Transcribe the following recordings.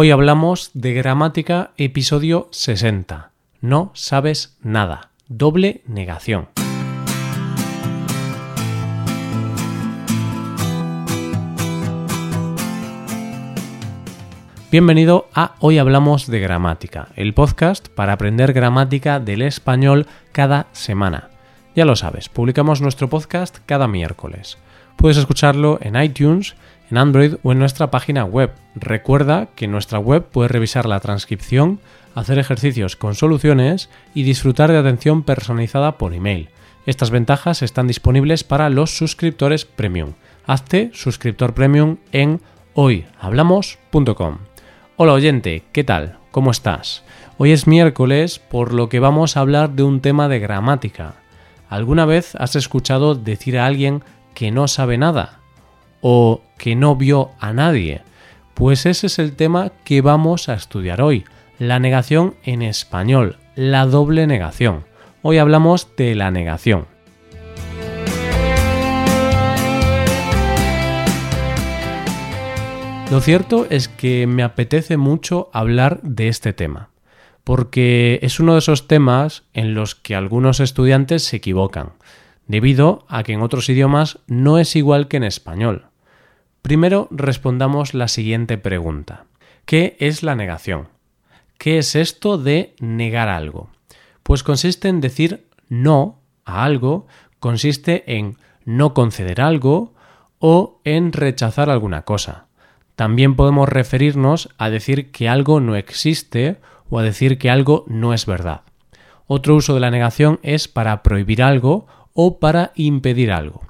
Hoy hablamos de gramática episodio 60. No sabes nada. Doble negación. Bienvenido a Hoy Hablamos de Gramática, el podcast para aprender gramática del español cada semana. Ya lo sabes, publicamos nuestro podcast cada miércoles. Puedes escucharlo en iTunes, en Android o en nuestra página web. Recuerda que en nuestra web puedes revisar la transcripción, hacer ejercicios con soluciones y disfrutar de atención personalizada por email. Estas ventajas están disponibles para los suscriptores premium. Hazte suscriptor premium en hoyhablamos.com. Hola oyente, ¿qué tal? ¿Cómo estás? Hoy es miércoles, por lo que vamos a hablar de un tema de gramática. ¿Alguna vez has escuchado decir a alguien que no sabe nada? O que no vio a nadie? Pues ese es el tema que vamos a estudiar hoy, la negación en español, la doble negación. Hoy hablamos de la negación. Lo cierto es que me apetece mucho hablar de este tema, porque es uno de esos temas en los que algunos estudiantes se equivocan, debido a que en otros idiomas no es igual que en español. Primero respondamos la siguiente pregunta. ¿Qué es la negación? ¿Qué es esto de negar algo? Pues consiste en decir no a algo, consiste en no conceder algo o en rechazar alguna cosa. También podemos referirnos a decir que algo no existe o a decir que algo no es verdad. Otro uso de la negación es para prohibir algo o para impedir algo.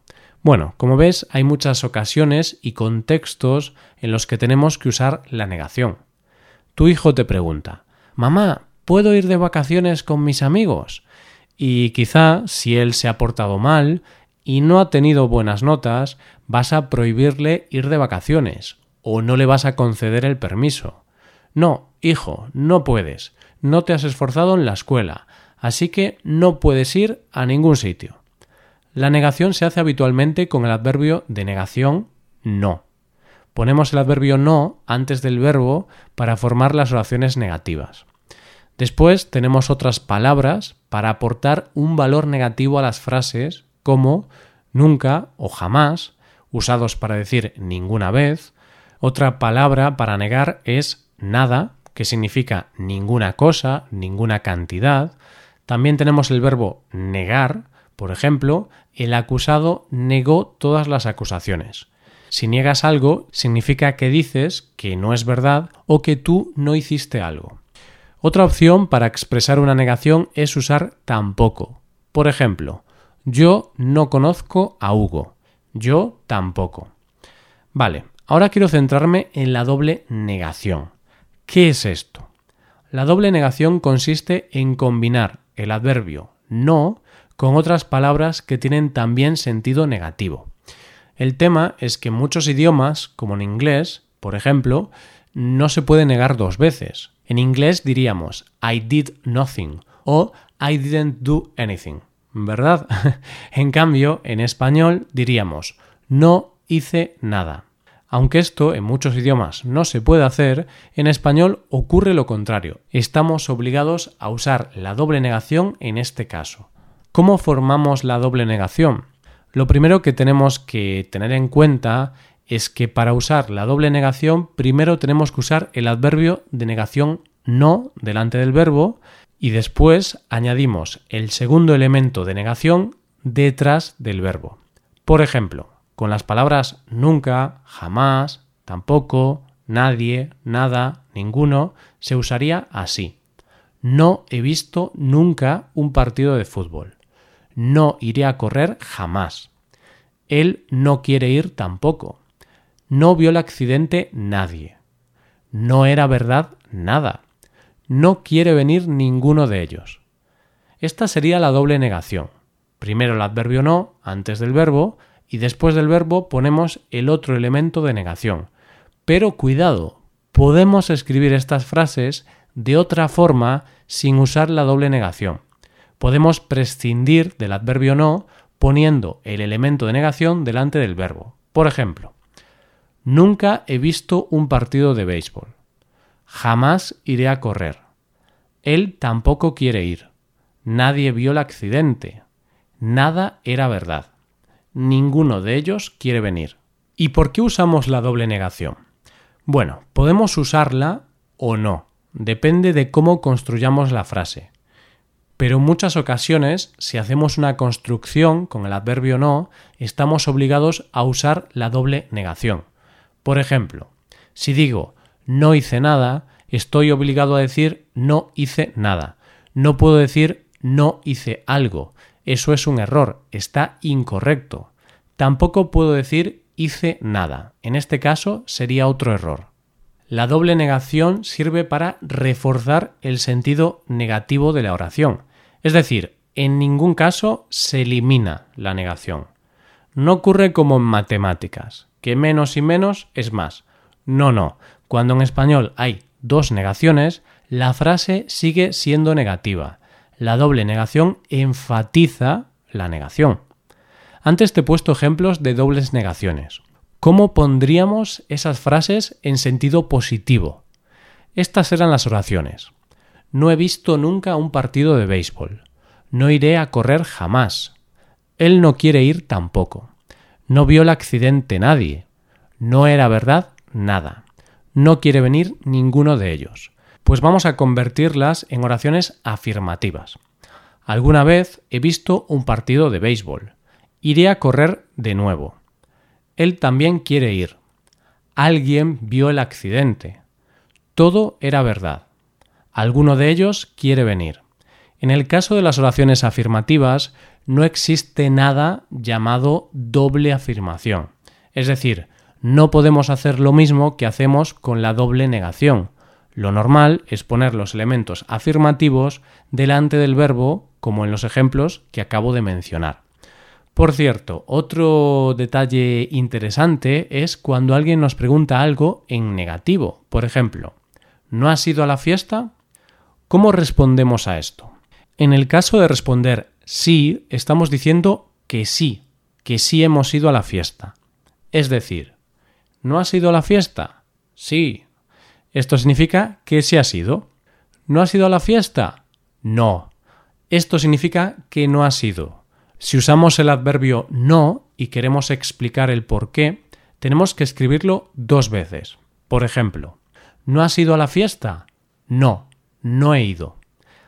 Bueno, como ves, hay muchas ocasiones y contextos en los que tenemos que usar la negación. Tu hijo te pregunta, Mamá, ¿puedo ir de vacaciones con mis amigos? Y quizá, si él se ha portado mal y no ha tenido buenas notas, vas a prohibirle ir de vacaciones o no le vas a conceder el permiso. No, hijo, no puedes. No te has esforzado en la escuela, así que no puedes ir a ningún sitio. La negación se hace habitualmente con el adverbio de negación no. Ponemos el adverbio no antes del verbo para formar las oraciones negativas. Después tenemos otras palabras para aportar un valor negativo a las frases como nunca o jamás, usados para decir ninguna vez. Otra palabra para negar es nada, que significa ninguna cosa, ninguna cantidad. También tenemos el verbo negar, por ejemplo, el acusado negó todas las acusaciones. Si niegas algo, significa que dices que no es verdad o que tú no hiciste algo. Otra opción para expresar una negación es usar tampoco. Por ejemplo, yo no conozco a Hugo. Yo tampoco. Vale, ahora quiero centrarme en la doble negación. ¿Qué es esto? La doble negación consiste en combinar el adverbio no con otras palabras que tienen también sentido negativo. El tema es que en muchos idiomas, como en inglés, por ejemplo, no se puede negar dos veces. En inglés diríamos I did nothing o I didn't do anything, ¿verdad? en cambio, en español diríamos no hice nada. Aunque esto en muchos idiomas no se puede hacer, en español ocurre lo contrario. Estamos obligados a usar la doble negación en este caso. ¿Cómo formamos la doble negación? Lo primero que tenemos que tener en cuenta es que para usar la doble negación primero tenemos que usar el adverbio de negación no delante del verbo y después añadimos el segundo elemento de negación detrás del verbo. Por ejemplo, con las palabras nunca, jamás, tampoco, nadie, nada, ninguno, se usaría así. No he visto nunca un partido de fútbol no iré a correr jamás. Él no quiere ir tampoco. No vio el accidente nadie. No era verdad nada. No quiere venir ninguno de ellos. Esta sería la doble negación. Primero el adverbio no antes del verbo y después del verbo ponemos el otro elemento de negación. Pero cuidado, podemos escribir estas frases de otra forma sin usar la doble negación podemos prescindir del adverbio no poniendo el elemento de negación delante del verbo. Por ejemplo, nunca he visto un partido de béisbol. Jamás iré a correr. Él tampoco quiere ir. Nadie vio el accidente. Nada era verdad. Ninguno de ellos quiere venir. ¿Y por qué usamos la doble negación? Bueno, podemos usarla o no. Depende de cómo construyamos la frase. Pero en muchas ocasiones, si hacemos una construcción con el adverbio no, estamos obligados a usar la doble negación. Por ejemplo, si digo no hice nada, estoy obligado a decir no hice nada. No puedo decir no hice algo. Eso es un error, está incorrecto. Tampoco puedo decir hice nada. En este caso sería otro error. La doble negación sirve para reforzar el sentido negativo de la oración. Es decir, en ningún caso se elimina la negación. No ocurre como en matemáticas, que menos y menos es más. No, no. Cuando en español hay dos negaciones, la frase sigue siendo negativa. La doble negación enfatiza la negación. Antes te he puesto ejemplos de dobles negaciones. ¿Cómo pondríamos esas frases en sentido positivo? Estas eran las oraciones. No he visto nunca un partido de béisbol. No iré a correr jamás. Él no quiere ir tampoco. No vio el accidente nadie. No era verdad nada. No quiere venir ninguno de ellos. Pues vamos a convertirlas en oraciones afirmativas. Alguna vez he visto un partido de béisbol. Iré a correr de nuevo. Él también quiere ir. Alguien vio el accidente. Todo era verdad. Alguno de ellos quiere venir. En el caso de las oraciones afirmativas, no existe nada llamado doble afirmación. Es decir, no podemos hacer lo mismo que hacemos con la doble negación. Lo normal es poner los elementos afirmativos delante del verbo, como en los ejemplos que acabo de mencionar. Por cierto, otro detalle interesante es cuando alguien nos pregunta algo en negativo. Por ejemplo, ¿no has ido a la fiesta? ¿Cómo respondemos a esto? En el caso de responder sí, estamos diciendo que sí, que sí hemos ido a la fiesta. Es decir, ¿no has ido a la fiesta? Sí. Esto significa que sí has ido. ¿No has ido a la fiesta? No. Esto significa que no has ido. Si usamos el adverbio no y queremos explicar el por qué, tenemos que escribirlo dos veces. Por ejemplo, ¿no has ido a la fiesta? No, no he ido.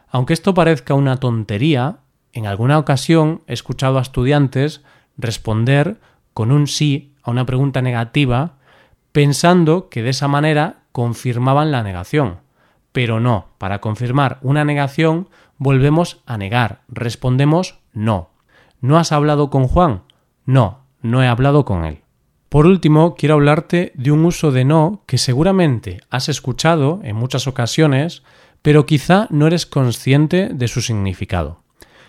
Aunque esto parezca una tontería, en alguna ocasión he escuchado a estudiantes responder con un sí a una pregunta negativa pensando que de esa manera confirmaban la negación. Pero no, para confirmar una negación volvemos a negar, respondemos no. ¿No has hablado con Juan? No, no he hablado con él. Por último, quiero hablarte de un uso de no que seguramente has escuchado en muchas ocasiones, pero quizá no eres consciente de su significado.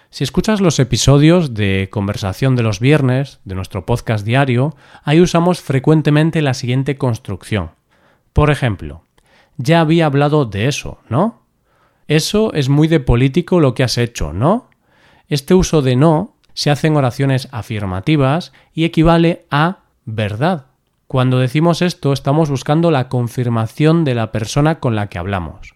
Si escuchas los episodios de Conversación de los Viernes, de nuestro podcast diario, ahí usamos frecuentemente la siguiente construcción. Por ejemplo, ya había hablado de eso, ¿no? Eso es muy de político lo que has hecho, ¿no? Este uso de no se hacen oraciones afirmativas y equivale a verdad. Cuando decimos esto estamos buscando la confirmación de la persona con la que hablamos.